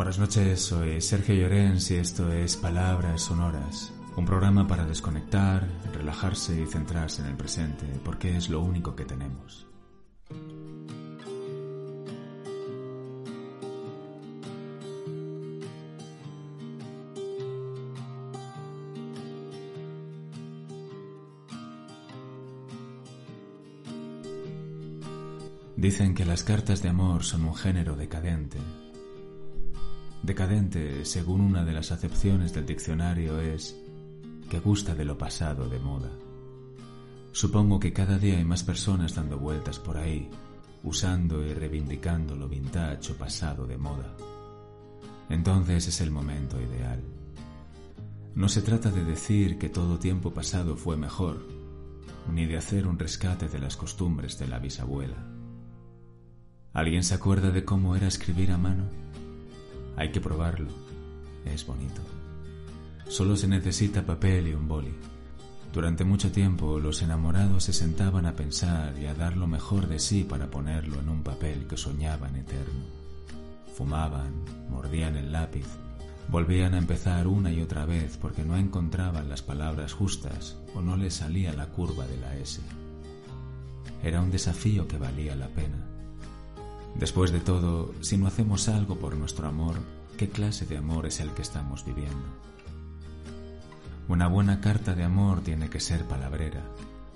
Buenas noches, soy Sergio Llorens y esto es Palabras Sonoras, un programa para desconectar, relajarse y centrarse en el presente, porque es lo único que tenemos. Dicen que las cartas de amor son un género decadente. Decadente, según una de las acepciones del diccionario, es que gusta de lo pasado de moda. Supongo que cada día hay más personas dando vueltas por ahí, usando y reivindicando lo vintage o pasado de moda. Entonces es el momento ideal. No se trata de decir que todo tiempo pasado fue mejor, ni de hacer un rescate de las costumbres de la bisabuela. ¿Alguien se acuerda de cómo era escribir a mano? Hay que probarlo. Es bonito. Solo se necesita papel y un boli. Durante mucho tiempo los enamorados se sentaban a pensar y a dar lo mejor de sí para ponerlo en un papel que soñaban eterno. Fumaban, mordían el lápiz, volvían a empezar una y otra vez porque no encontraban las palabras justas o no les salía la curva de la S. Era un desafío que valía la pena. Después de todo, si no hacemos algo por nuestro amor, ¿qué clase de amor es el que estamos viviendo? Una buena carta de amor tiene que ser palabrera,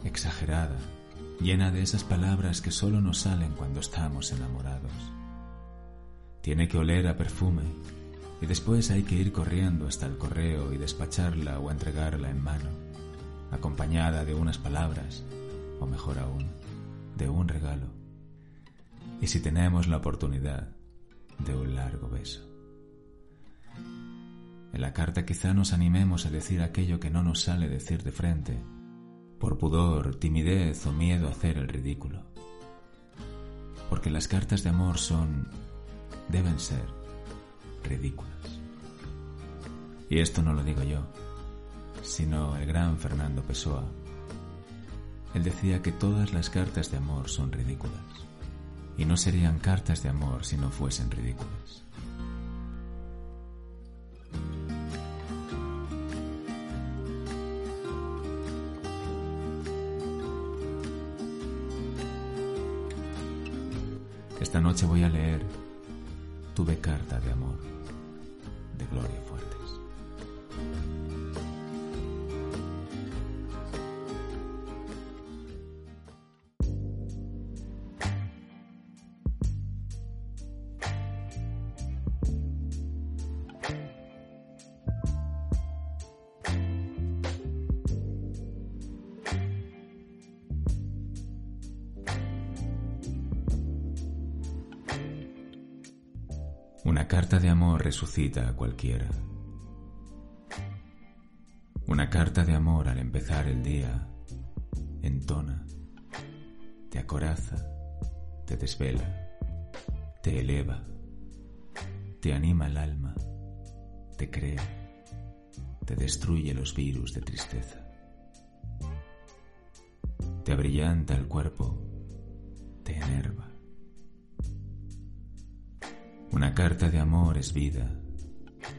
exagerada, llena de esas palabras que solo nos salen cuando estamos enamorados. Tiene que oler a perfume y después hay que ir corriendo hasta el correo y despacharla o entregarla en mano, acompañada de unas palabras, o mejor aún, de un regalo y si tenemos la oportunidad de un largo beso. En la carta quizá nos animemos a decir aquello que no nos sale decir de frente, por pudor, timidez o miedo a hacer el ridículo. Porque las cartas de amor son, deben ser, ridículas. Y esto no lo digo yo, sino el gran Fernando Pessoa. Él decía que todas las cartas de amor son ridículas y no serían cartas de amor si no fuesen ridículas. Esta noche voy a leer Tuve carta de amor de Gloria Fuerte. Una carta de amor resucita a cualquiera. Una carta de amor al empezar el día entona, te acoraza, te desvela, te eleva, te anima el alma, te crea, te destruye los virus de tristeza, te abrillanta el cuerpo, te enerva una carta de amor es vida,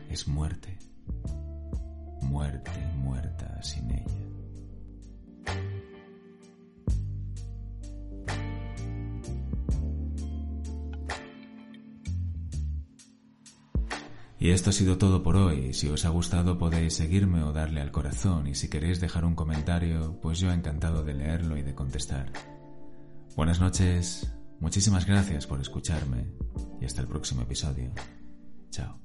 es muerte, muerte muerta sin ella. Y esto ha sido todo por hoy. Si os ha gustado podéis seguirme o darle al corazón y si queréis dejar un comentario, pues yo encantado de leerlo y de contestar. Buenas noches, muchísimas gracias por escucharme y hasta el próximo episodio. Chao.